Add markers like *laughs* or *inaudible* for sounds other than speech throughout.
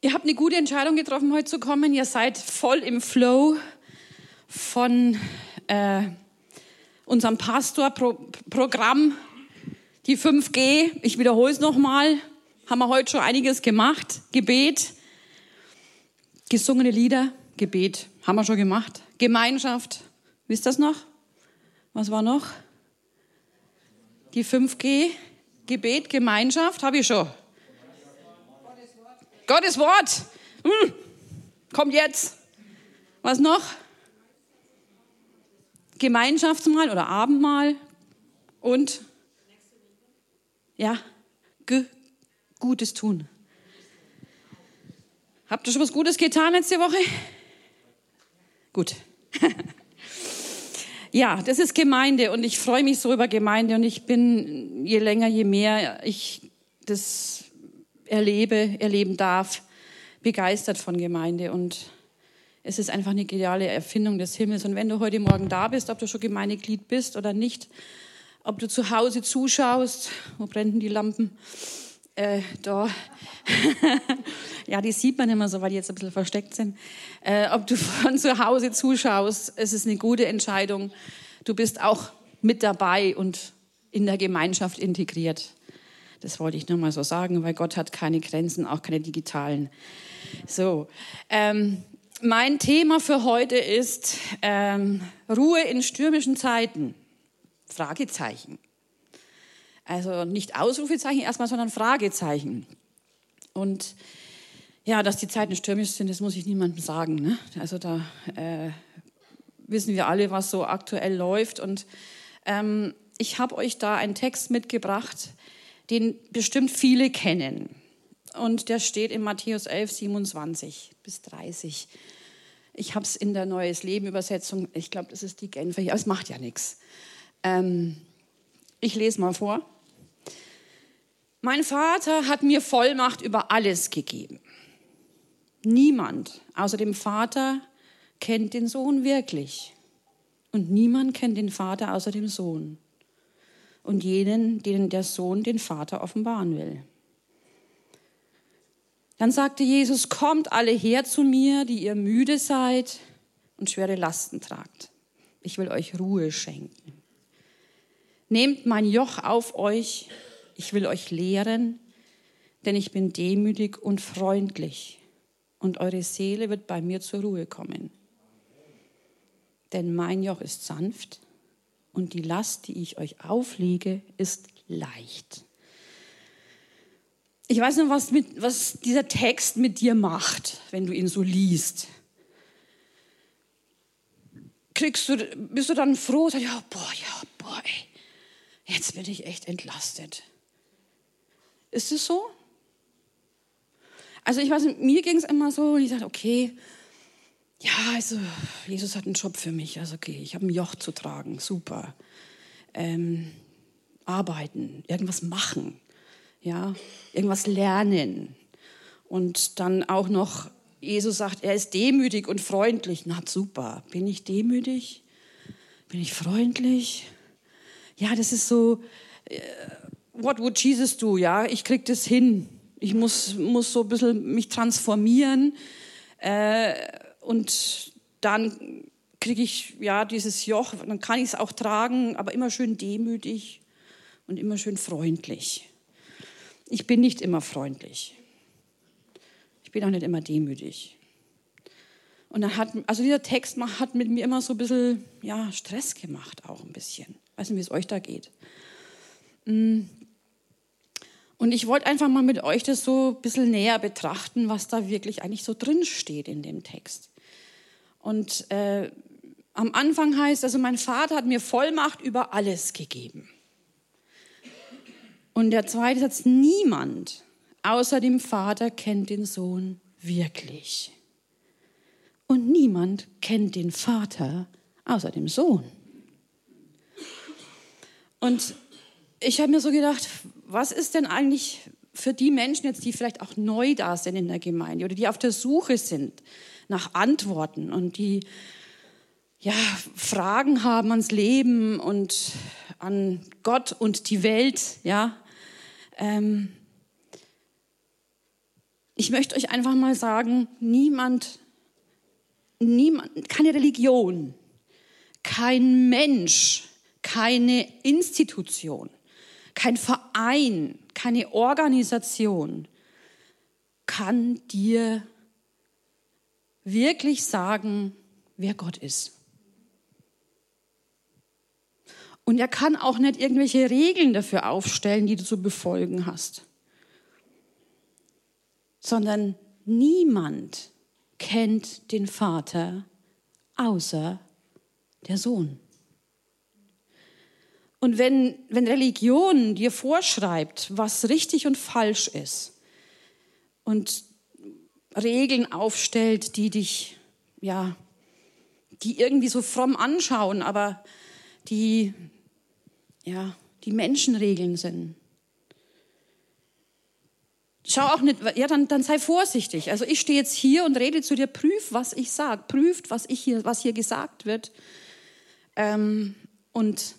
Ihr habt eine gute Entscheidung getroffen, heute zu kommen. Ihr seid voll im Flow von äh, unserem Pastorprogramm, die 5G. Ich wiederhole es nochmal. Haben wir heute schon einiges gemacht. Gebet, gesungene Lieder, Gebet. Haben wir schon gemacht. Gemeinschaft. Wisst ihr das noch? Was war noch? Die 5G. Gebet, Gemeinschaft. Habe ich schon. Gottes Wort. Hm. Kommt jetzt. Was noch? Gemeinschaftsmahl oder Abendmahl und ja, Gutes tun. Habt ihr schon was Gutes getan letzte Woche? Gut. *laughs* ja, das ist Gemeinde und ich freue mich so über Gemeinde und ich bin je länger, je mehr ich das erlebe, erleben darf, begeistert von Gemeinde. Und es ist einfach eine geniale Erfindung des Himmels. Und wenn du heute Morgen da bist, ob du schon Gemeindeglied bist oder nicht, ob du zu Hause zuschaust, wo brennen die Lampen? Äh, da. *laughs* ja, die sieht man immer so, weil die jetzt ein bisschen versteckt sind. Äh, ob du von zu Hause zuschaust, es ist eine gute Entscheidung. Du bist auch mit dabei und in der Gemeinschaft integriert. Das wollte ich nur mal so sagen, weil Gott hat keine Grenzen, auch keine digitalen. So, ähm, mein Thema für heute ist ähm, Ruhe in stürmischen Zeiten. Fragezeichen. Also nicht Ausrufezeichen erstmal, sondern Fragezeichen. Und ja, dass die Zeiten stürmisch sind, das muss ich niemandem sagen. Ne? Also da äh, wissen wir alle, was so aktuell läuft. Und ähm, ich habe euch da einen Text mitgebracht, den bestimmt viele kennen. Und der steht in Matthäus 11, 27 bis 30. Ich habe es in der Neues Leben Übersetzung, ich glaube, das ist die Genfer, aber es macht ja nichts. Ähm, ich lese mal vor. Mein Vater hat mir Vollmacht über alles gegeben. Niemand außer dem Vater kennt den Sohn wirklich. Und niemand kennt den Vater außer dem Sohn und jenen, denen der Sohn den Vater offenbaren will. Dann sagte Jesus, kommt alle her zu mir, die ihr müde seid und schwere Lasten tragt. Ich will euch Ruhe schenken. Nehmt mein Joch auf euch, ich will euch lehren, denn ich bin demütig und freundlich und eure Seele wird bei mir zur Ruhe kommen. Denn mein Joch ist sanft und die Last, die ich euch auflege, ist leicht. Ich weiß nicht, was, mit, was dieser Text mit dir macht, wenn du ihn so liest. Kriegst du, bist du dann froh, sagst, ja, boah, ja, boah, ey, jetzt bin ich echt entlastet. Ist es so? Also ich weiß, mir ging es immer so, und ich sagte, okay, ja, also Jesus hat einen Job für mich. Also okay, ich habe ein Joch zu tragen, super. Ähm, arbeiten, irgendwas machen, ja, irgendwas lernen. Und dann auch noch, Jesus sagt, er ist demütig und freundlich. Na super, bin ich demütig? Bin ich freundlich? Ja, das ist so, äh, what would Jesus do? Ja, ich krieg das hin. Ich muss, muss so ein bisschen mich transformieren. Äh, und dann kriege ich ja dieses Joch, dann kann ich es auch tragen, aber immer schön demütig und immer schön freundlich. Ich bin nicht immer freundlich. Ich bin auch nicht immer demütig. Und dann hat, also dieser Text hat mit mir immer so ein bisschen, ja, Stress gemacht, auch ein bisschen. Ich weiß nicht, wie es euch da geht. Mm. Und ich wollte einfach mal mit euch das so ein bisschen näher betrachten, was da wirklich eigentlich so drin steht in dem Text. Und äh, am Anfang heißt, also mein Vater hat mir Vollmacht über alles gegeben. Und der zweite Satz, niemand außer dem Vater kennt den Sohn wirklich. Und niemand kennt den Vater außer dem Sohn. Und ich habe mir so gedacht, was ist denn eigentlich für die Menschen jetzt, die vielleicht auch neu da sind in der Gemeinde oder die auf der Suche sind nach Antworten und die ja, Fragen haben ans Leben und an Gott und die Welt, ja. Ähm, ich möchte euch einfach mal sagen, niemand, niemand, keine Religion, kein Mensch, keine Institution, kein Verein, keine Organisation kann dir wirklich sagen, wer Gott ist. Und er kann auch nicht irgendwelche Regeln dafür aufstellen, die du zu befolgen hast sondern niemand kennt den Vater außer der Sohn. Und wenn, wenn Religion dir vorschreibt, was richtig und falsch ist und Regeln aufstellt, die dich, ja, die irgendwie so fromm anschauen, aber die, ja, die Menschenregeln sind, Schau auch nicht, ja, dann, dann sei vorsichtig. Also ich stehe jetzt hier und rede zu dir, prüf, was ich sage, prüft, was, ich hier, was hier gesagt wird. Ähm, und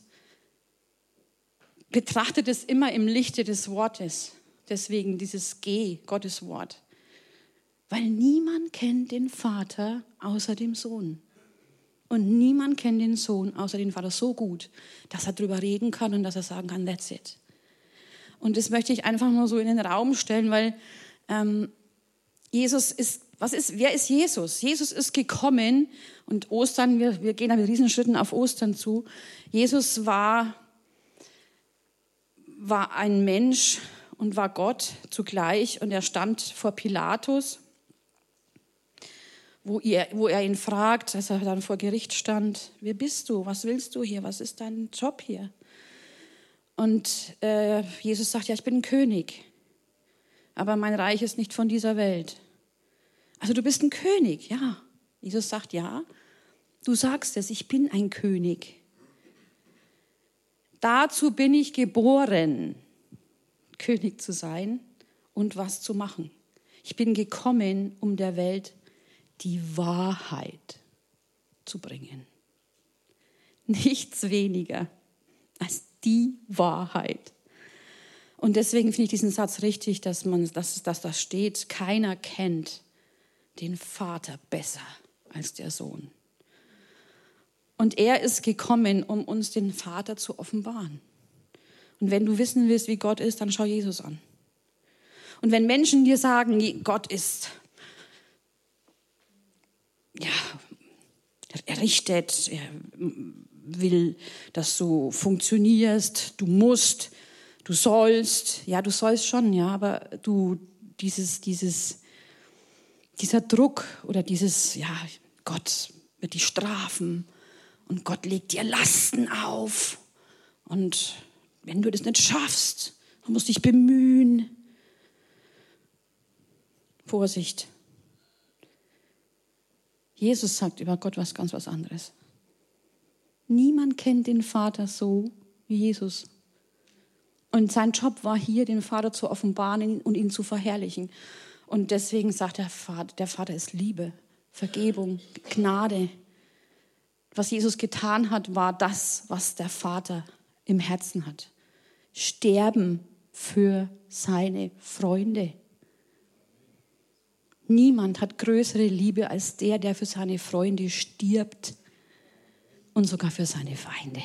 betrachtet es immer im Lichte des Wortes. Deswegen dieses G, Gottes Wort. Weil niemand kennt den Vater außer dem Sohn. Und niemand kennt den Sohn außer den Vater so gut, dass er darüber reden kann und dass er sagen kann, that's it. Und das möchte ich einfach mal so in den Raum stellen, weil ähm, Jesus ist, was ist, wer ist Jesus? Jesus ist gekommen und Ostern, wir, wir gehen da mit Riesenschritten auf Ostern zu. Jesus war, war ein Mensch und war Gott zugleich und er stand vor Pilatus, wo er, wo er ihn fragt, als er dann vor Gericht stand, wer bist du? Was willst du hier? Was ist dein Job hier? Und äh, Jesus sagt, ja, ich bin ein König, aber mein Reich ist nicht von dieser Welt. Also du bist ein König, ja. Jesus sagt, ja, du sagst es, ich bin ein König. Dazu bin ich geboren, König zu sein und was zu machen. Ich bin gekommen, um der Welt die Wahrheit zu bringen. Nichts weniger als die Wahrheit. Und deswegen finde ich diesen Satz richtig, dass, man, dass, dass das steht, keiner kennt den Vater besser als der Sohn. Und er ist gekommen, um uns den Vater zu offenbaren. Und wenn du wissen willst, wie Gott ist, dann schau Jesus an. Und wenn Menschen dir sagen, Gott ist, ja, er richtet, er will, dass du funktionierst, du musst, du sollst. Ja, du sollst schon, ja, aber du, dieses, dieses, dieser Druck oder dieses, ja, Gott wird dich strafen und Gott legt dir Lasten auf. Und wenn du das nicht schaffst, dann musst du dich bemühen. Vorsicht. Jesus sagt über Gott was ganz was anderes. Niemand kennt den Vater so wie Jesus. Und sein Job war hier, den Vater zu offenbaren und ihn zu verherrlichen. Und deswegen sagt der Vater, der Vater ist Liebe, Vergebung, Gnade. Was Jesus getan hat, war das, was der Vater im Herzen hat. Sterben für seine Freunde. Niemand hat größere Liebe als der, der für seine Freunde stirbt und sogar für seine Feinde.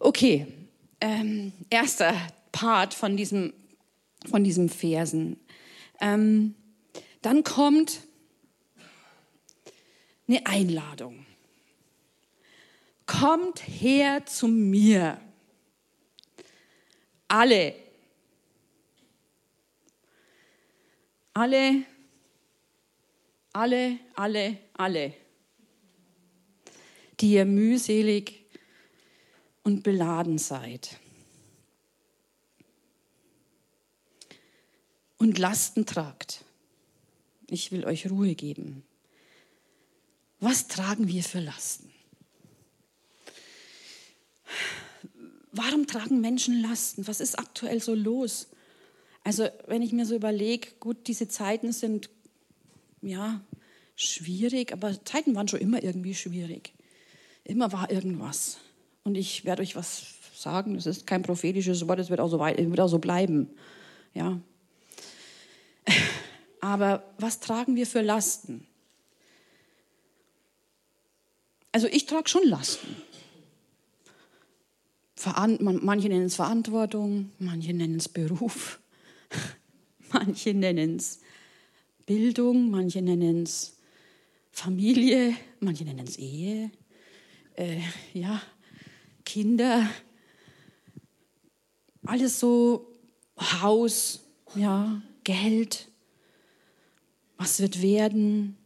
Okay, ähm, erster Part von diesem, von diesem Versen. Ähm, dann kommt eine Einladung. Kommt her zu mir. Alle. Alle, alle, alle, alle, die ihr mühselig und beladen seid und Lasten tragt. Ich will euch Ruhe geben. Was tragen wir für Lasten? Warum tragen Menschen Lasten? Was ist aktuell so los? Also wenn ich mir so überlege, gut, diese Zeiten sind ja, schwierig, aber Zeiten waren schon immer irgendwie schwierig. Immer war irgendwas. Und ich werde euch was sagen. Das ist kein prophetisches Wort, es wird auch so, wird auch so bleiben. Ja. *laughs* Aber was tragen wir für Lasten? Also ich trage schon Lasten. Manche nennen es Verantwortung, manche nennen es Beruf, *laughs* manche nennen es Bildung, manche nennen es Familie, manche nennen es Ehe, äh, ja, Kinder, alles so Haus, ja, Geld, was wird werden,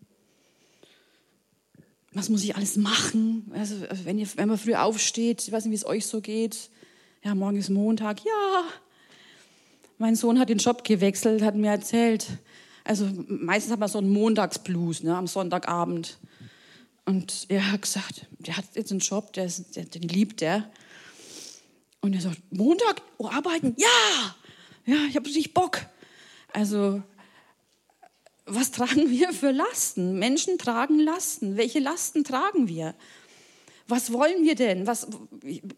was muss ich alles machen? Also, wenn, ihr, wenn man früh aufsteht, ich weiß nicht, wie es euch so geht. Ja, morgen ist Montag. Ja, mein Sohn hat den Job gewechselt, hat mir erzählt. Also meistens hat man so einen Montagsblues ne, am Sonntagabend. Und er hat gesagt, der hat jetzt einen Job, der ist, der, den liebt er. Und er sagt, Montag, oh, arbeiten? Ja, ja, ich habe richtig Bock. Also was tragen *laughs* wir für Lasten? Menschen tragen Lasten. Welche Lasten tragen wir? Was wollen wir denn? Was,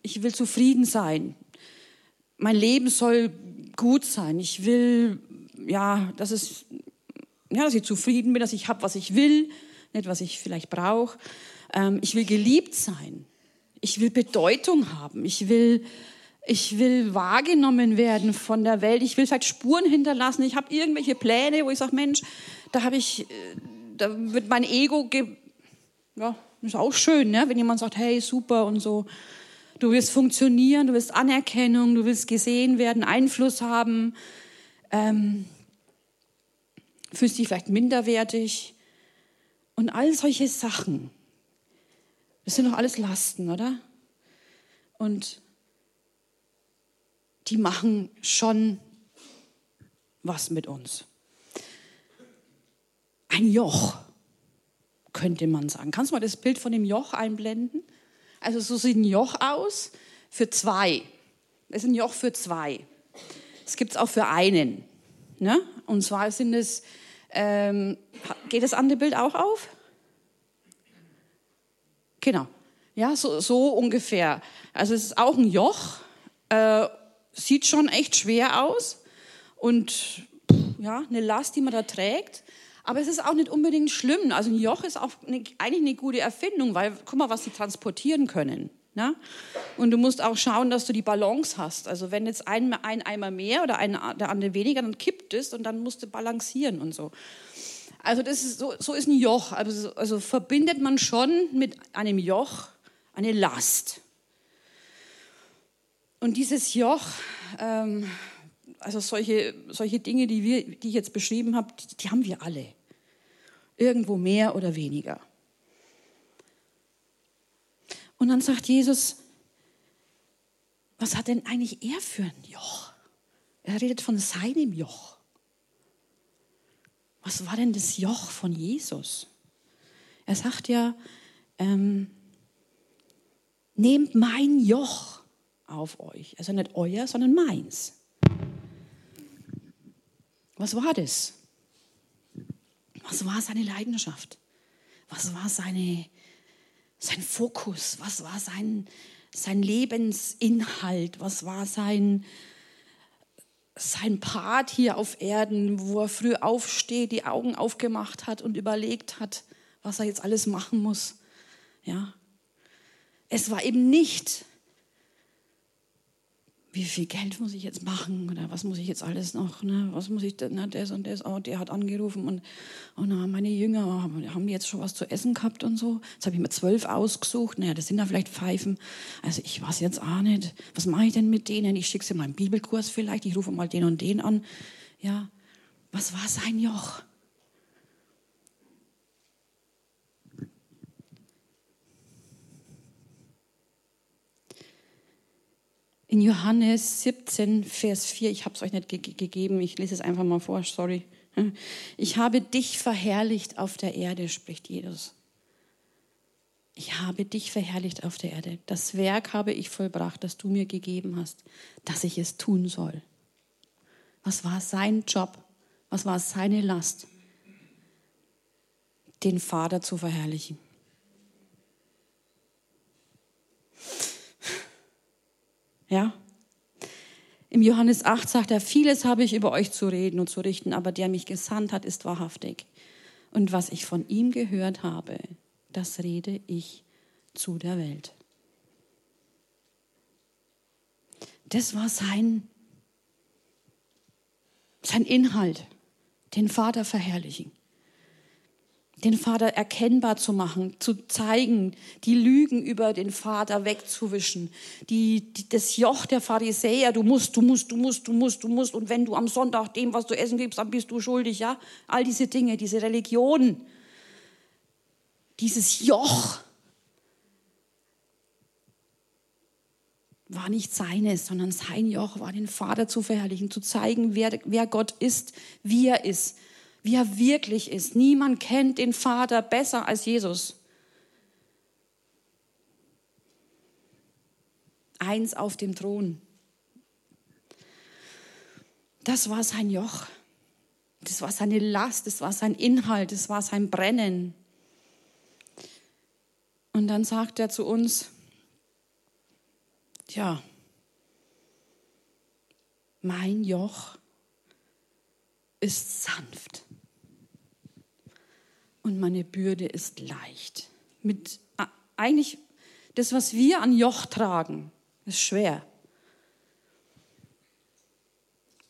ich will zufrieden sein. Mein Leben soll gut sein. Ich will, ja, dass, es, ja, dass ich zufrieden bin, dass ich habe, was ich will, nicht was ich vielleicht brauche. Ähm, ich will geliebt sein. Ich will Bedeutung haben. Ich will ich will wahrgenommen werden von der Welt. Ich will vielleicht Spuren hinterlassen. Ich habe irgendwelche Pläne, wo ich sage, Mensch, da habe ich, äh, da wird mein Ego, ja, ist auch schön, ne? wenn jemand sagt, hey, super und so. Du willst funktionieren, du willst Anerkennung, du willst gesehen werden, Einfluss haben, ähm, fühlst dich vielleicht minderwertig und all solche Sachen. Das sind doch alles Lasten, oder? Und die machen schon was mit uns. Ein Joch, könnte man sagen. Kannst du mal das Bild von dem Joch einblenden? Also so sieht ein Joch aus für zwei. Das ist ein Joch für zwei. Es gibt es auch für einen. Ne? Und zwar sind es, ähm, geht das andere Bild auch auf? Genau. Ja, so, so ungefähr. Also es ist auch ein Joch äh, sieht schon echt schwer aus und ja, eine Last, die man da trägt. Aber es ist auch nicht unbedingt schlimm. Also ein Joch ist auch eine, eigentlich eine gute Erfindung, weil guck mal, was sie transportieren können. Ne? Und du musst auch schauen, dass du die Balance hast. Also wenn jetzt ein, ein Eimer mehr oder ein, der andere weniger, dann kippt es und dann musst du balancieren und so. Also das ist, so, so ist ein Joch. Also, also verbindet man schon mit einem Joch eine Last. Und dieses Joch, ähm, also solche, solche Dinge, die, wir, die ich jetzt beschrieben habe, die, die haben wir alle. Irgendwo mehr oder weniger. Und dann sagt Jesus, was hat denn eigentlich er für ein Joch? Er redet von seinem Joch. Was war denn das Joch von Jesus? Er sagt ja, ähm, nehmt mein Joch auf euch. Also nicht euer, sondern meins. Was war das? Was war seine Leidenschaft? Was war seine, sein Fokus? Was war sein, sein Lebensinhalt? Was war sein, sein Part hier auf Erden, wo er früh aufsteht, die Augen aufgemacht hat und überlegt hat, was er jetzt alles machen muss? Ja. Es war eben nicht wie viel Geld muss ich jetzt machen oder was muss ich jetzt alles noch, ne? was muss ich, na, das und das, oh, der hat angerufen und oh, na, meine Jünger, haben die jetzt schon was zu essen gehabt und so? Jetzt habe ich mir zwölf ausgesucht, naja, das sind ja vielleicht Pfeifen, also ich weiß jetzt auch nicht, was mache ich denn mit denen? Ich schicke sie mal einen Bibelkurs vielleicht, ich rufe mal den und den an, ja, was war sein Joch? In Johannes 17, Vers 4, ich habe es euch nicht ge gegeben, ich lese es einfach mal vor, sorry. Ich habe dich verherrlicht auf der Erde, spricht Jesus. Ich habe dich verherrlicht auf der Erde. Das Werk habe ich vollbracht, das du mir gegeben hast, dass ich es tun soll. Was war sein Job? Was war seine Last? Den Vater zu verherrlichen. Ja, Im Johannes 8 sagt er, vieles habe ich über euch zu reden und zu richten, aber der mich gesandt hat, ist wahrhaftig. Und was ich von ihm gehört habe, das rede ich zu der Welt. Das war sein, sein Inhalt, den Vater verherrlichen den Vater erkennbar zu machen, zu zeigen, die Lügen über den Vater wegzuwischen, die, die, das Joch der Pharisäer, du musst, du musst, du musst, du musst, du musst, und wenn du am Sonntag dem, was du essen gibst, dann bist du schuldig, ja? All diese Dinge, diese Religion, dieses Joch war nicht seines, sondern sein Joch war, den Vater zu verherrlichen, zu zeigen, wer, wer Gott ist, wie er ist wie er wirklich ist. Niemand kennt den Vater besser als Jesus. Eins auf dem Thron. Das war sein Joch. Das war seine Last, das war sein Inhalt, das war sein Brennen. Und dann sagt er zu uns, ja, mein Joch ist sanft und meine Bürde ist leicht. Mit eigentlich das, was wir an Joch tragen, ist schwer.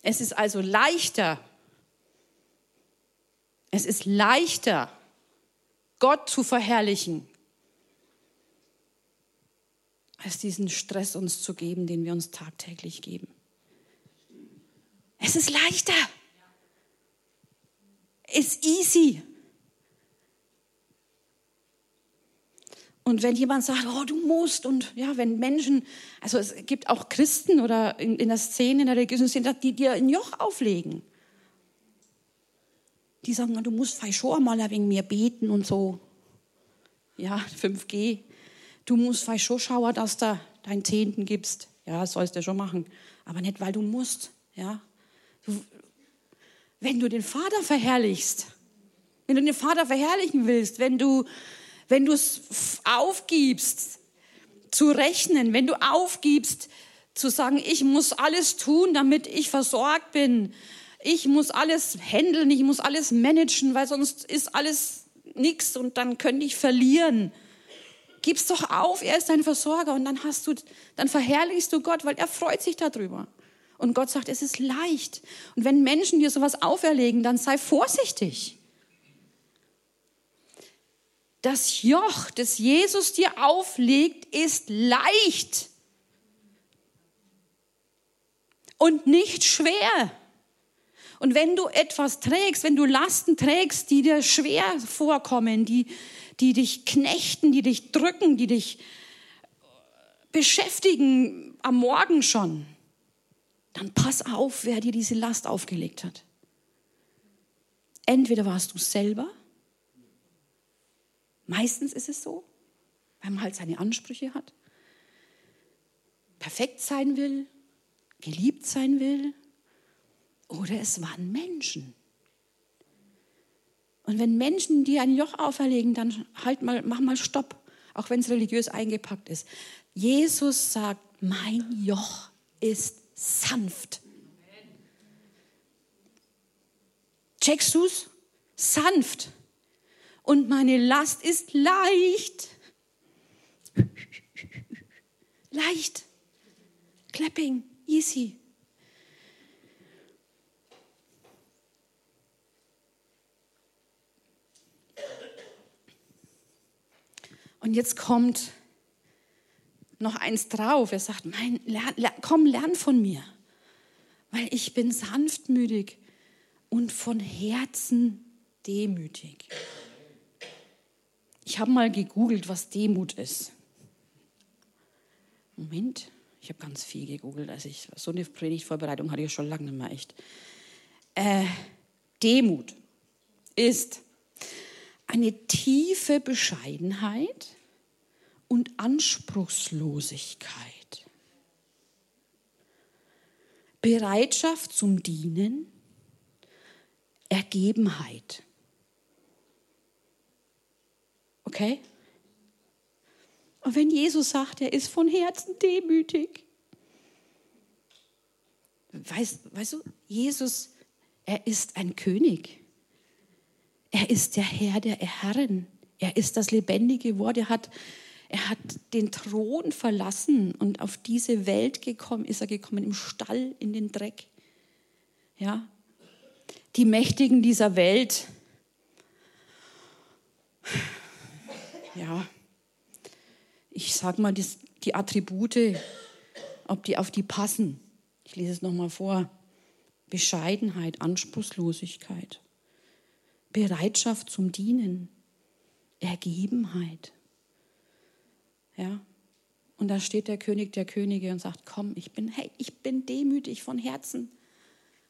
Es ist also leichter. Es ist leichter, Gott zu verherrlichen, als diesen Stress uns zu geben, den wir uns tagtäglich geben. Es ist leichter. Ist easy. Und wenn jemand sagt, oh, du musst, und ja, wenn Menschen, also es gibt auch Christen oder in, in der Szene, in der religiösen Szene, die dir ein Joch auflegen. Die sagen, du musst vielleicht schon mal wegen mir beten und so. Ja, *laughs* 5G. Du musst vielleicht schon schauen, dass du deinen Zehnten gibst. Ja, das sollst du schon machen. Aber nicht, weil du musst. Ja. Du, wenn du den Vater verherrlichst, wenn du den Vater verherrlichen willst, wenn du wenn du es aufgibst zu rechnen, wenn du aufgibst zu sagen, ich muss alles tun, damit ich versorgt bin, ich muss alles handeln, ich muss alles managen, weil sonst ist alles nichts und dann könnte ich verlieren. Gib's doch auf, er ist dein Versorger und dann hast du, dann verherrlichst du Gott, weil er freut sich darüber. Und Gott sagt, es ist leicht. Und wenn Menschen dir sowas auferlegen, dann sei vorsichtig. Das Joch, das Jesus dir auflegt, ist leicht und nicht schwer. Und wenn du etwas trägst, wenn du Lasten trägst, die dir schwer vorkommen, die, die dich knechten, die dich drücken, die dich beschäftigen am Morgen schon, dann pass auf, wer dir diese Last aufgelegt hat. Entweder warst du selber Meistens ist es so, weil man halt seine Ansprüche hat, perfekt sein will, geliebt sein will, oder es waren Menschen. Und wenn Menschen dir ein Joch auferlegen, dann halt mal, mach mal Stopp, auch wenn es religiös eingepackt ist. Jesus sagt, mein Joch ist sanft. Checkst du's? Sanft und meine Last ist leicht. leicht. Clapping, easy. Und jetzt kommt noch eins drauf. Er sagt, mein, lern, lern, komm, lern von mir, weil ich bin sanftmütig und von Herzen demütig. Ich habe mal gegoogelt, was Demut ist. Moment, ich habe ganz viel gegoogelt. Also ich, so eine Predigtvorbereitung hatte ich schon lange nicht mehr echt. Äh, Demut ist eine tiefe Bescheidenheit und Anspruchslosigkeit. Bereitschaft zum Dienen, Ergebenheit. Okay? Und wenn Jesus sagt, er ist von Herzen demütig, Weißt, weißt du, Jesus, er ist ein König. Er ist der Herr der Herren. Er ist das lebendige Wort. Er hat, er hat den Thron verlassen und auf diese Welt gekommen, ist er gekommen, im Stall, in den Dreck. Ja, die Mächtigen dieser Welt, ja, ich sag mal, die Attribute, ob die auf die passen. Ich lese es nochmal vor. Bescheidenheit, Anspruchslosigkeit, Bereitschaft zum Dienen, Ergebenheit. Ja. Und da steht der König der Könige und sagt, komm, ich bin, hey, ich bin demütig von Herzen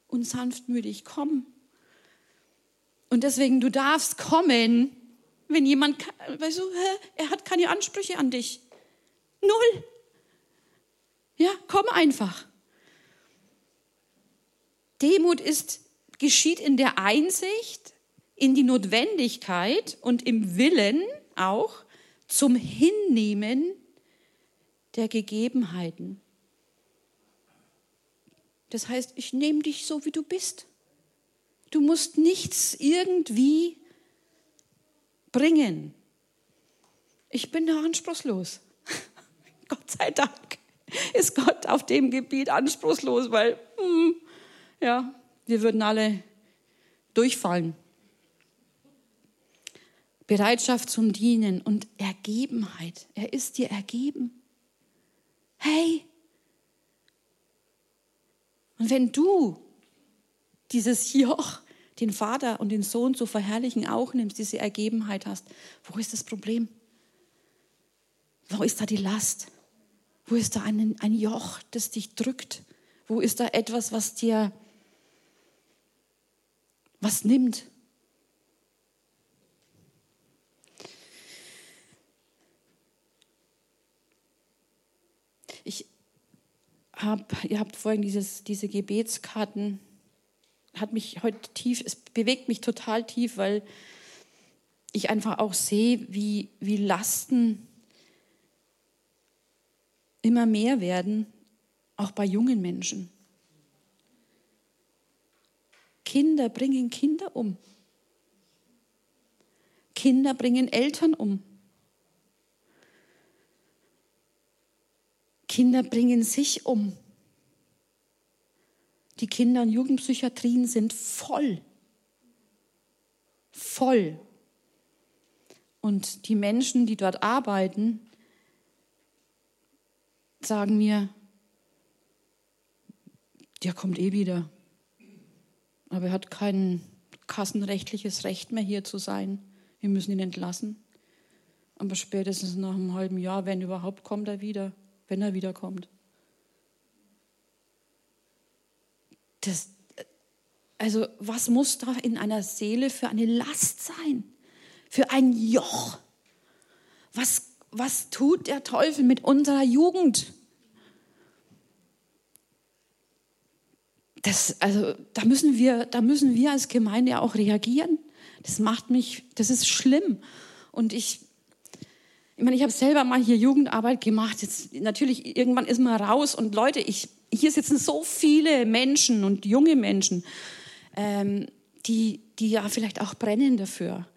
und sanftmütig, komm. Und deswegen, du darfst kommen, wenn jemand, weißt du, er hat keine Ansprüche an dich. Null. Ja, komm einfach. Demut ist, geschieht in der Einsicht, in die Notwendigkeit und im Willen auch zum Hinnehmen der Gegebenheiten. Das heißt, ich nehme dich so, wie du bist. Du musst nichts irgendwie bringen. Ich bin da anspruchslos. *laughs* Gott sei Dank ist Gott auf dem Gebiet anspruchslos, weil hm, ja, wir würden alle durchfallen. Bereitschaft zum Dienen und Ergebenheit. Er ist dir ergeben. Hey! Und wenn du dieses Joch, den Vater und den Sohn zu verherrlichen, auch nimmst, diese Ergebenheit hast, wo ist das Problem? Wo ist da die Last? Wo ist da ein, ein Joch, das dich drückt? Wo ist da etwas, was dir was nimmt? Ich habe, ihr habt vorhin dieses, diese Gebetskarten, hat mich heute tief, es bewegt mich total tief, weil ich einfach auch sehe, wie, wie Lasten immer mehr werden, auch bei jungen Menschen. Kinder bringen Kinder um. Kinder bringen Eltern um. Kinder bringen sich um. Die Kinder- und Jugendpsychiatrien sind voll. Voll. Und die Menschen, die dort arbeiten, sagen mir, der kommt eh wieder. Aber er hat kein kassenrechtliches Recht mehr hier zu sein. Wir müssen ihn entlassen. Aber spätestens nach einem halben Jahr, wenn überhaupt, kommt er wieder, wenn er wiederkommt. Das, also was muss da in einer Seele für eine Last sein? Für ein Joch? Was was tut der Teufel mit unserer Jugend? Das, also, da müssen wir, da müssen wir als Gemeinde auch reagieren. Das macht mich, das ist schlimm. Und ich, ich meine, ich habe selber mal hier Jugendarbeit gemacht. Jetzt, natürlich, irgendwann ist man raus. Und Leute, ich, hier sitzen so viele Menschen und junge Menschen, ähm, die, die ja vielleicht auch brennen dafür.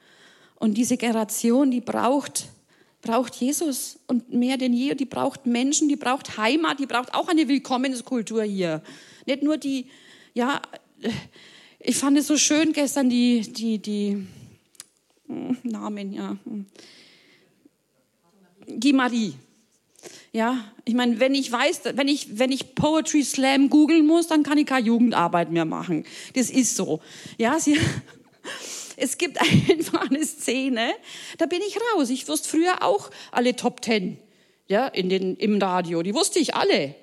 Und diese Generation, die braucht braucht Jesus und mehr denn je. Die braucht Menschen, die braucht Heimat, die braucht auch eine Willkommenskultur hier. Nicht nur die, ja, ich fand es so schön gestern, die, die, die hm, Namen, ja. Die Marie. Ja, ich meine, wenn ich weiß, wenn ich, wenn ich Poetry Slam googeln muss, dann kann ich keine Jugendarbeit mehr machen. Das ist so. Ja, *laughs* sie, es gibt *laughs* einfach eine Szene, da bin ich raus. Ich wusste früher auch alle Top Ten ja, in den, im Radio. Die wusste ich alle.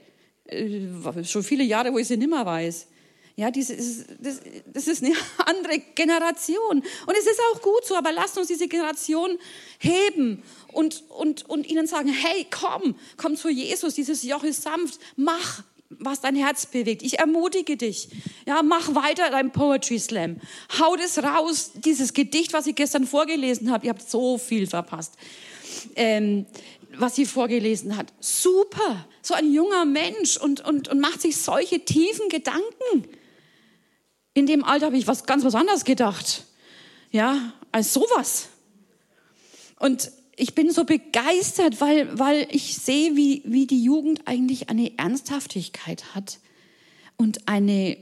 Äh, schon viele Jahre, wo ich sie nimmer weiß. Ja, diese, das, das ist eine *laughs* andere Generation. Und es ist auch gut so, aber lasst uns diese Generation heben und, und, und ihnen sagen, hey, komm, komm zu Jesus, dieses Joch ist sanft, mach, was dein Herz bewegt. Ich ermutige dich. Ja, mach weiter dein Poetry Slam. Hau das raus, dieses Gedicht, was ich gestern vorgelesen habe. Ihr habt so viel verpasst. ähm, was sie vorgelesen hat. Super, so ein junger Mensch und, und, und macht sich solche tiefen Gedanken. In dem Alter habe ich was ganz was anderes gedacht. Ja, als sowas. Und ich bin so begeistert, weil, weil ich sehe, wie, wie die Jugend eigentlich eine Ernsthaftigkeit hat und eine,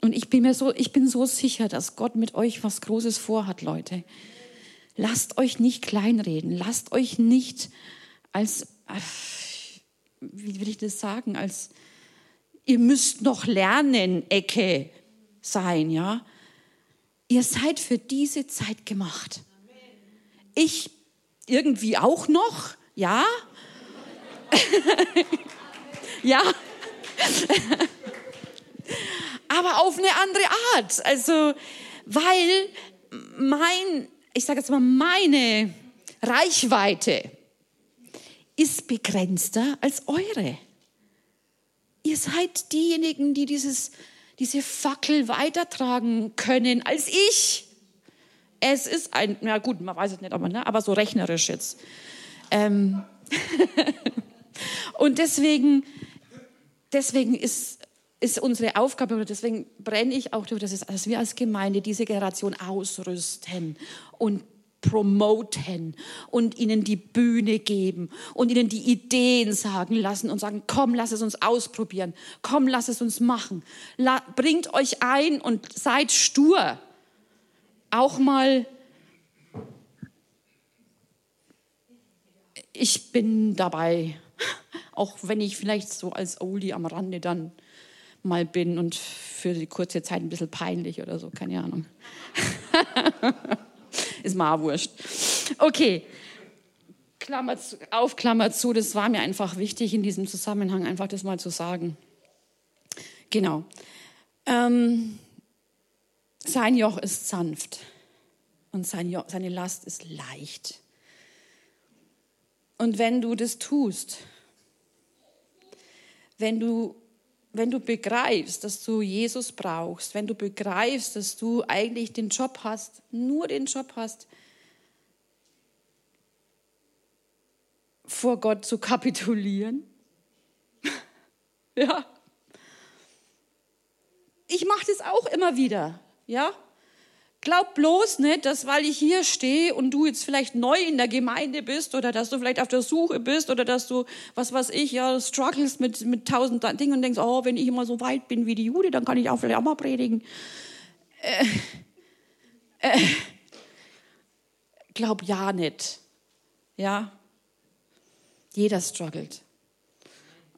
und ich bin mir so, ich bin so sicher, dass Gott mit euch was Großes vorhat, Leute. Lasst euch nicht kleinreden, lasst euch nicht als, wie will ich das sagen, als ihr müsst noch lernen, Ecke sein, ja. Ihr seid für diese Zeit gemacht. Ich irgendwie auch noch, ja. *laughs* ja. Aber auf eine andere Art. Also, weil mein, ich sage jetzt mal, meine Reichweite ist begrenzter als eure. Ihr seid diejenigen, die dieses, diese Fackel weitertragen können als ich. Es ist ein, na gut, man weiß es nicht, aber, ne, aber so rechnerisch jetzt. Ähm *laughs* und deswegen, deswegen ist, ist unsere Aufgabe, oder deswegen brenne ich auch dafür, dass, wir als Gemeinde diese Generation ausrüsten und promoten und ihnen die Bühne geben und ihnen die Ideen sagen lassen und sagen, komm, lass es uns ausprobieren, komm, lass es uns machen. La bringt euch ein und seid stur. Auch mal, ich bin dabei, *laughs* auch wenn ich vielleicht so als Oldie am Rande dann mal bin und für die kurze Zeit ein bisschen peinlich oder so, keine Ahnung. *laughs* ist mir wurscht. Okay, Klammer zu, auf, Klammer zu, das war mir einfach wichtig in diesem Zusammenhang, einfach das mal zu sagen. Genau. Ähm, sein Joch ist sanft und sein Joch, seine Last ist leicht. Und wenn du das tust, wenn du wenn du begreifst, dass du Jesus brauchst, wenn du begreifst, dass du eigentlich den Job hast, nur den Job hast, vor Gott zu kapitulieren. *laughs* ja. Ich mache das auch immer wieder, ja. Glaub bloß nicht, dass weil ich hier stehe und du jetzt vielleicht neu in der Gemeinde bist oder dass du vielleicht auf der Suche bist oder dass du, was weiß ich, ja, struggles mit, mit tausend Dingen und denkst, oh, wenn ich immer so weit bin wie die Jude, dann kann ich auch vielleicht auch mal predigen. Äh, äh, glaub ja nicht. Ja. Jeder struggelt.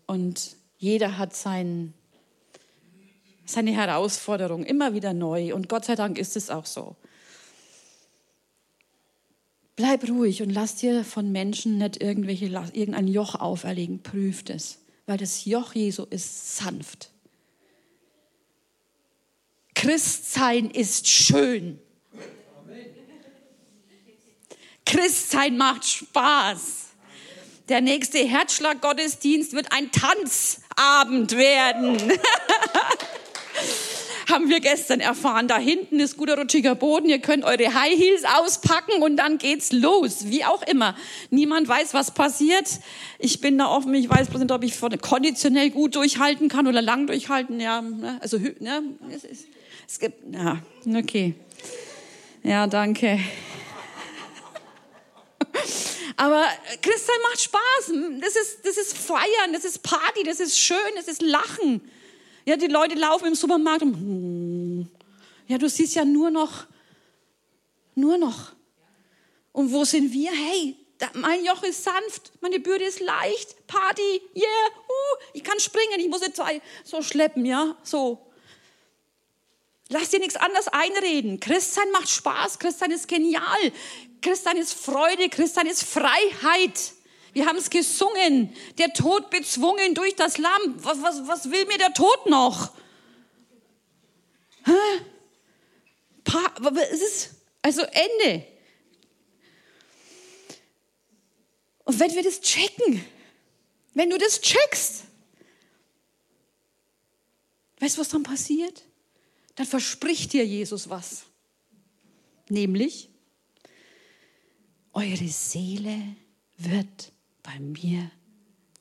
Und jeder hat seinen seine Herausforderung immer wieder neu. Und Gott sei Dank ist es auch so. Bleib ruhig und lass dir von Menschen nicht irgendwelche, irgendein Joch auferlegen. Prüft es, weil das Joch Jesu ist sanft. Christsein ist schön. Christsein macht Spaß. Der nächste Herzschlag-Gottesdienst wird ein Tanzabend werden. *laughs* haben wir gestern erfahren. Da hinten ist guter rutschiger Boden. Ihr könnt eure High Heels auspacken und dann geht's los. Wie auch immer. Niemand weiß, was passiert. Ich bin da offen. Ich weiß bloß nicht, ob ich konditionell gut durchhalten kann oder lang durchhalten. Ja, ne, also, ne, es, ist, es gibt, ja, okay. Ja, danke. *laughs* Aber Christsein macht Spaß. Das ist, das ist Feiern, das ist Party, das ist schön, das ist Lachen. Ja, die Leute laufen im Supermarkt und hm, ja, du siehst ja nur noch, nur noch. Und wo sind wir? Hey, mein Joch ist sanft, meine Bürde ist leicht, Party, yeah, uh, ich kann springen, ich muss jetzt so schleppen, ja, so. Lass dir nichts anderes einreden. Christsein macht Spaß, Christsein ist genial, Christsein ist Freude, Christsein ist Freiheit. Wir haben es gesungen. Der Tod bezwungen durch das Lamm. Was, was, was will mir der Tod noch? Pa es ist also Ende. Und wenn wir das checken, wenn du das checkst, weißt du, was dann passiert? Dann verspricht dir Jesus was. Nämlich, eure Seele wird bei mir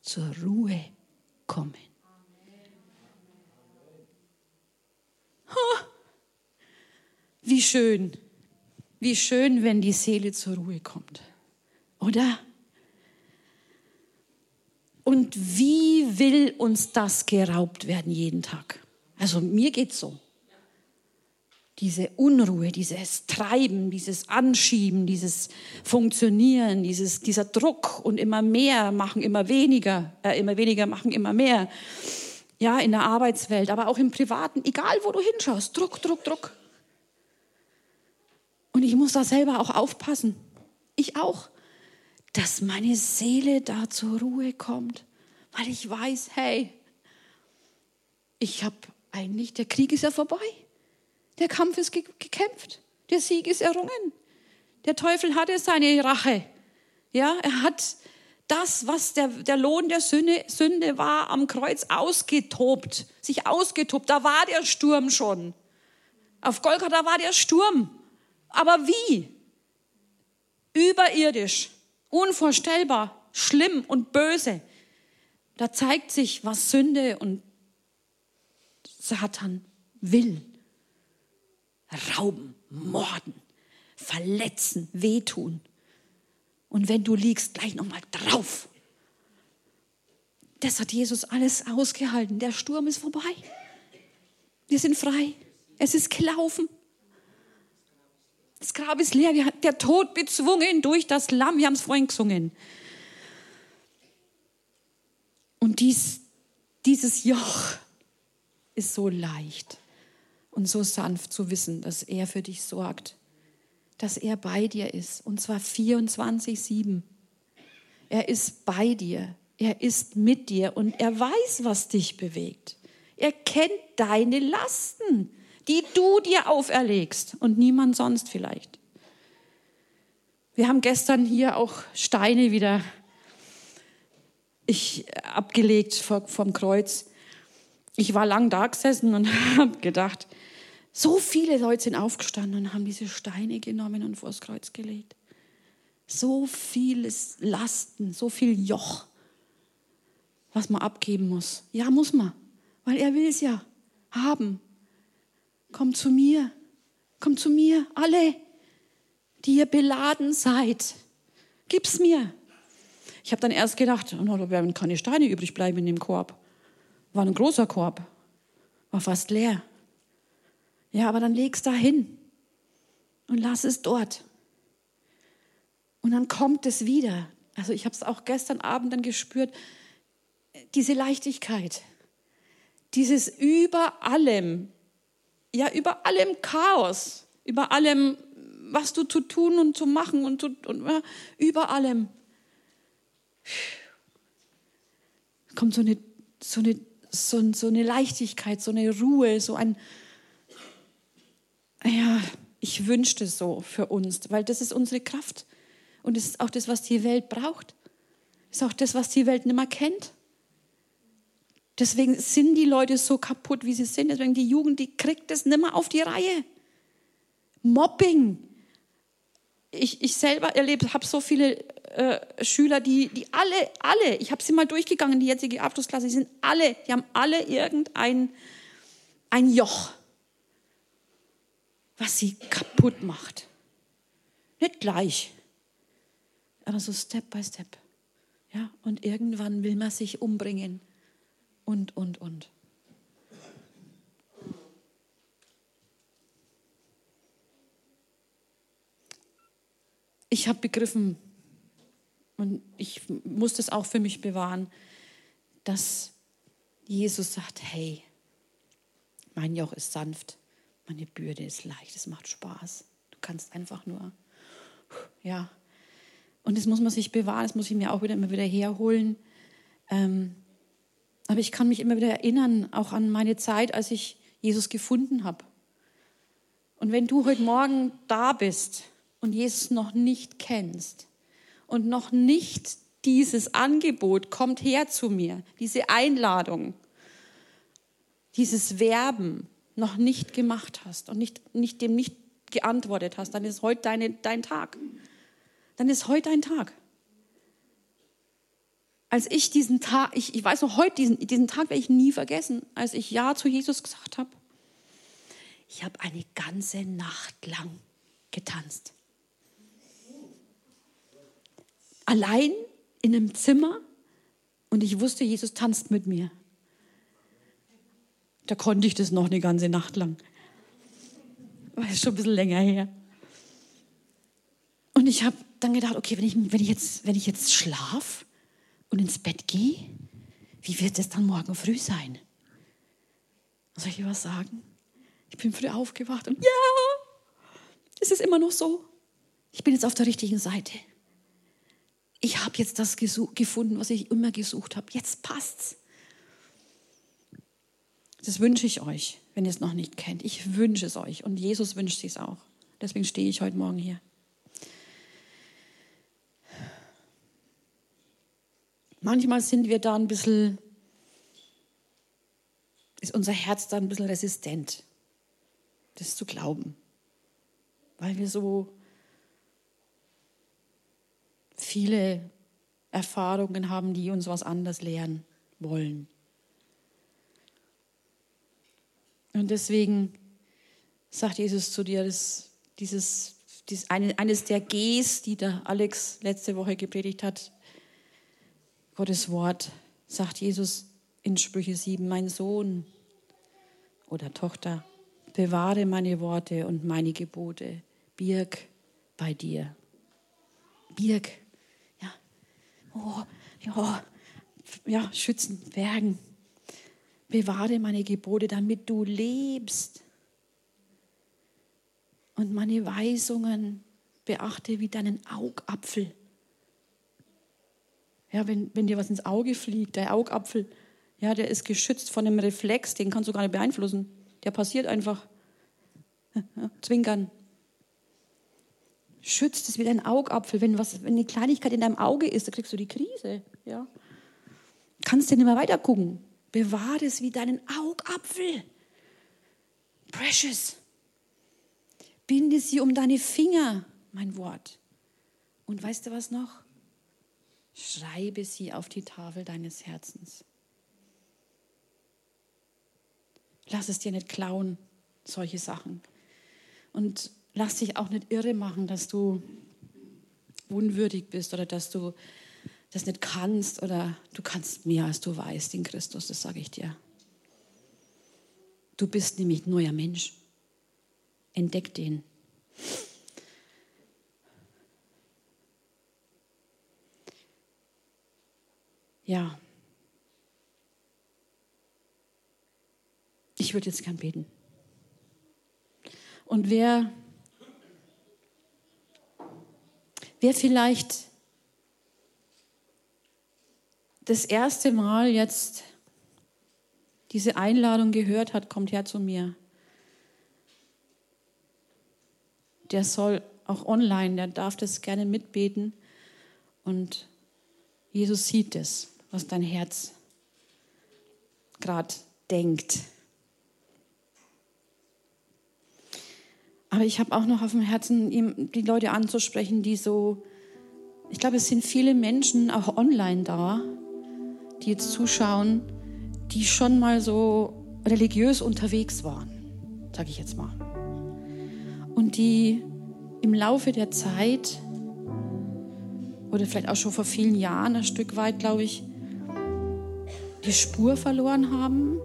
zur Ruhe kommen. Wie schön, wie schön, wenn die Seele zur Ruhe kommt, oder? Und wie will uns das geraubt werden jeden Tag? Also mir geht's so. Diese Unruhe, dieses Treiben, dieses Anschieben, dieses Funktionieren, dieses, dieser Druck und immer mehr machen immer weniger, äh, immer weniger machen immer mehr. Ja, in der Arbeitswelt, aber auch im Privaten, egal wo du hinschaust, Druck, Druck, Druck. Und ich muss da selber auch aufpassen. Ich auch dass meine Seele da zur Ruhe kommt, weil ich weiß, hey, ich habe eigentlich, der Krieg ist ja vorbei. Der Kampf ist gekämpft. Der Sieg ist errungen. Der Teufel hatte seine Rache. Ja, er hat das, was der, der Lohn der Sünde, Sünde war, am Kreuz ausgetobt, sich ausgetobt. Da war der Sturm schon. Auf Golgatha war der Sturm. Aber wie? Überirdisch unvorstellbar, schlimm und böse. Da zeigt sich, was Sünde und Satan will. Rauben, morden, verletzen, wehtun. Und wenn du liegst, gleich nochmal drauf. Das hat Jesus alles ausgehalten. Der Sturm ist vorbei. Wir sind frei. Es ist gelaufen. Das Grab ist leer. Der Tod bezwungen durch das Lamm. Wir haben es vorhin gesungen. Und dies, dieses Joch ist so leicht und so sanft zu wissen, dass er für dich sorgt, dass er bei dir ist und zwar 24/7. Er ist bei dir, er ist mit dir und er weiß, was dich bewegt. Er kennt deine Lasten die du dir auferlegst und niemand sonst vielleicht. Wir haben gestern hier auch Steine wieder ich, abgelegt vom Kreuz. Ich war lang da gesessen und *laughs* habe gedacht, so viele Leute sind aufgestanden und haben diese Steine genommen und vors Kreuz gelegt. So vieles Lasten, so viel Joch, was man abgeben muss. Ja, muss man, weil er will es ja haben. Komm zu mir, komm zu mir, alle, die ihr beladen seid. Gib's mir. Ich habe dann erst gedacht, oh, da werden keine Steine übrig bleiben in dem Korb. War ein großer Korb, war fast leer. Ja, aber dann leg's da hin und lass es dort. Und dann kommt es wieder. Also ich habe es auch gestern Abend dann gespürt, diese Leichtigkeit, dieses über allem ja, über allem Chaos, über allem, was du zu tun und zu machen und, zu, und ja, über allem kommt so eine, so, eine, so, so eine Leichtigkeit, so eine Ruhe, so ein, ja, ich wünschte so für uns, weil das ist unsere Kraft und das ist auch das, was die Welt braucht. Das ist auch das, was die Welt nicht mehr kennt. Deswegen sind die Leute so kaputt, wie sie sind. Deswegen die Jugend, die kriegt das nicht mehr auf die Reihe. Mobbing. Ich, ich selber erlebt, habe so viele äh, Schüler, die, die alle, alle, ich habe sie mal durchgegangen, die jetzige Abschlussklasse, die sind alle, die haben alle irgendein ein Joch, was sie kaputt macht. Nicht gleich, aber so Step by Step. Ja, und irgendwann will man sich umbringen und, und, und. Ich habe begriffen, und ich muss das auch für mich bewahren, dass Jesus sagt, hey, mein Joch ist sanft, meine Bürde ist leicht, es macht Spaß. Du kannst einfach nur, ja. Und das muss man sich bewahren, das muss ich mir auch wieder immer wieder herholen. Ähm, aber ich kann mich immer wieder erinnern, auch an meine Zeit, als ich Jesus gefunden habe. Und wenn du heute Morgen da bist und Jesus noch nicht kennst und noch nicht dieses Angebot, kommt her zu mir, diese Einladung, dieses Werben noch nicht gemacht hast und nicht, nicht dem nicht geantwortet hast, dann ist heute deine, dein Tag. Dann ist heute dein Tag. als ich diesen Tag, ich, ich weiß noch heute, diesen, diesen Tag werde ich nie vergessen, als ich Ja zu Jesus gesagt habe. Ich habe eine ganze Nacht lang getanzt. Allein in einem Zimmer und ich wusste, Jesus tanzt mit mir. Da konnte ich das noch eine ganze Nacht lang. War schon ein bisschen länger her. Und ich habe dann gedacht, okay, wenn ich, wenn ich jetzt, jetzt schlaf und ins Bett gehe, wie wird es dann morgen früh sein? Soll ich dir was sagen? Ich bin früh aufgewacht und ja, es ist immer noch so. Ich bin jetzt auf der richtigen Seite. Ich habe jetzt das gefunden, was ich immer gesucht habe. Jetzt passt's. Das wünsche ich euch, wenn ihr es noch nicht kennt. Ich wünsche es euch und Jesus wünscht es auch. Deswegen stehe ich heute Morgen hier. Manchmal sind wir da ein bisschen, ist unser Herz da ein bisschen resistent, das zu glauben, weil wir so viele Erfahrungen haben, die uns was anderes lehren wollen. Und deswegen sagt Jesus zu dir, dass dieses, dieses eine, eines der Gs, die der Alex letzte Woche gepredigt hat, Gottes Wort, sagt Jesus in Sprüche 7, mein Sohn oder Tochter, bewahre meine Worte und meine Gebote, birg bei dir. Birg, ja, oh, ja, ja, schützen, bergen. Bewahre meine Gebote, damit du lebst. Und meine Weisungen beachte wie deinen Augapfel. Ja, wenn, wenn dir was ins Auge fliegt, der Augapfel, ja, der ist geschützt von einem Reflex, den kannst du gar nicht beeinflussen. Der passiert einfach. *laughs* Zwinkern. Schützt es wie dein Augapfel. Wenn, was, wenn eine Kleinigkeit in deinem Auge ist, dann kriegst du die Krise. Ja. Kannst du nicht mehr weiter gucken. Bewahre es wie deinen Augapfel. Precious. Binde sie um deine Finger, mein Wort. Und weißt du was noch? Schreibe sie auf die Tafel deines Herzens. Lass es dir nicht klauen, solche Sachen. Und lass dich auch nicht irre machen, dass du unwürdig bist oder dass du das nicht kannst oder du kannst mehr, als du weißt in Christus, das sage ich dir. Du bist nämlich neuer Mensch. Entdeck den. Ja. Ich würde jetzt gern beten. Und wer, wer vielleicht das erste Mal jetzt diese Einladung gehört hat, kommt her zu mir. Der soll auch online, der darf das gerne mitbeten. Und Jesus sieht es, was dein Herz gerade denkt. Aber ich habe auch noch auf dem Herzen, ihm die Leute anzusprechen, die so, ich glaube, es sind viele Menschen auch online da, die jetzt zuschauen, die schon mal so religiös unterwegs waren, sage ich jetzt mal. Und die im Laufe der Zeit oder vielleicht auch schon vor vielen Jahren ein Stück weit, glaube ich, die Spur verloren haben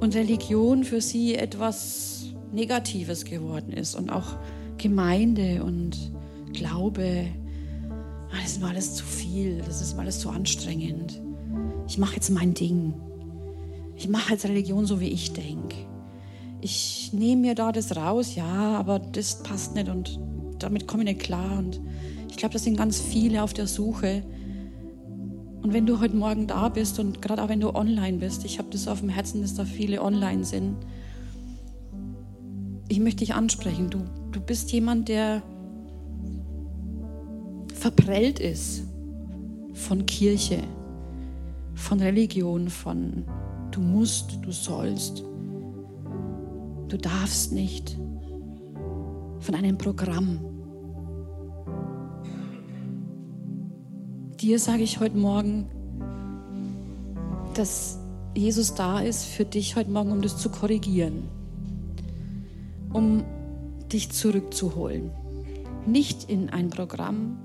und Religion für sie etwas Negatives geworden ist und auch Gemeinde und Glaube. Ah, das ist mir alles zu viel, das ist mir alles zu anstrengend ich mache jetzt mein Ding. Ich mache jetzt Religion so, wie ich denke. Ich nehme mir da das raus, ja, aber das passt nicht und damit komme ich nicht klar. Und ich glaube, das sind ganz viele auf der Suche. Und wenn du heute Morgen da bist und gerade auch wenn du online bist, ich habe das auf dem Herzen, dass da viele online sind. Ich möchte dich ansprechen. Du, du bist jemand, der verprellt ist von Kirche von Religion, von du musst, du sollst, du darfst nicht, von einem Programm. Dir sage ich heute Morgen, dass Jesus da ist für dich heute Morgen, um das zu korrigieren, um dich zurückzuholen. Nicht in ein Programm,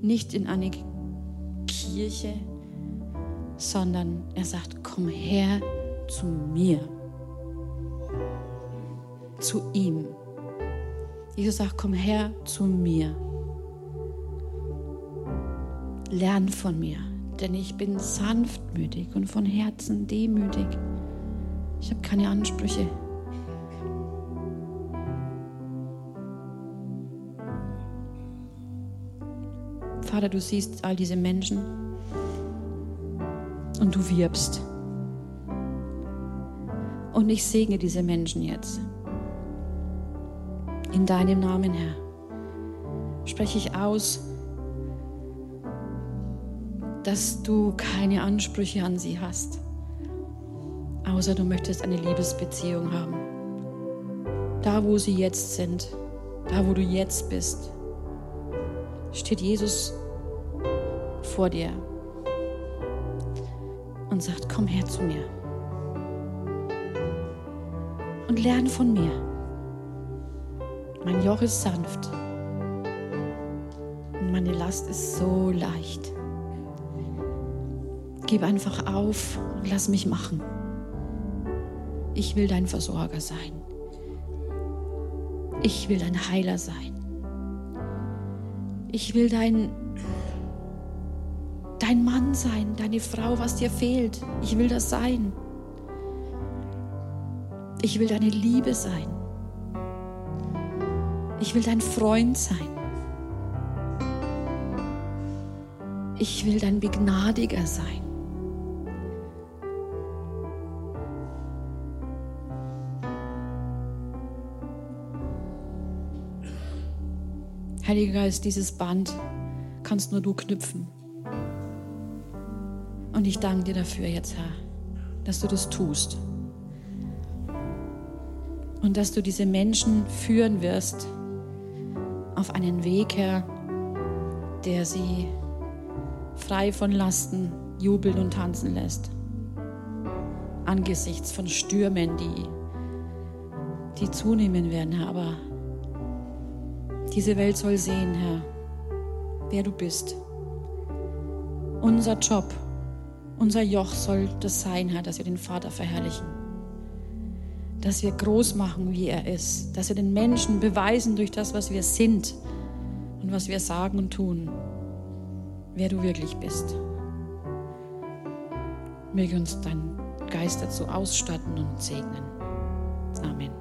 nicht in eine Kirche, sondern er sagt, komm her zu mir, zu ihm. Jesus sagt, komm her zu mir. Lern von mir, denn ich bin sanftmütig und von Herzen demütig. Ich habe keine Ansprüche. Vater, du siehst all diese Menschen und du wirbst. Und ich segne diese Menschen jetzt. In deinem Namen, Herr, spreche ich aus, dass du keine Ansprüche an sie hast, außer du möchtest eine Liebesbeziehung haben. Da, wo sie jetzt sind, da, wo du jetzt bist, steht Jesus vor dir und sagt, komm her zu mir und lerne von mir. Mein Joch ist sanft und meine Last ist so leicht. Gib einfach auf und lass mich machen. Ich will dein Versorger sein. Ich will dein Heiler sein. Ich will dein, dein Mann sein, deine Frau, was dir fehlt. Ich will das sein. Ich will deine Liebe sein. Ich will dein Freund sein. Ich will dein Begnadiger sein. Heiliger Geist, dieses Band kannst nur du knüpfen. Und ich danke dir dafür jetzt, Herr, dass du das tust. Und dass du diese Menschen führen wirst auf einen Weg, Herr, der sie frei von Lasten jubeln und tanzen lässt. Angesichts von Stürmen, die, die zunehmen werden, Herr. Aber diese Welt soll sehen, Herr, wer du bist. Unser Job, unser Joch soll das sein, Herr, dass wir den Vater verherrlichen. Dass wir groß machen, wie er ist. Dass wir den Menschen beweisen durch das, was wir sind und was wir sagen und tun, wer du wirklich bist. Möge uns dein Geist dazu ausstatten und segnen. Amen.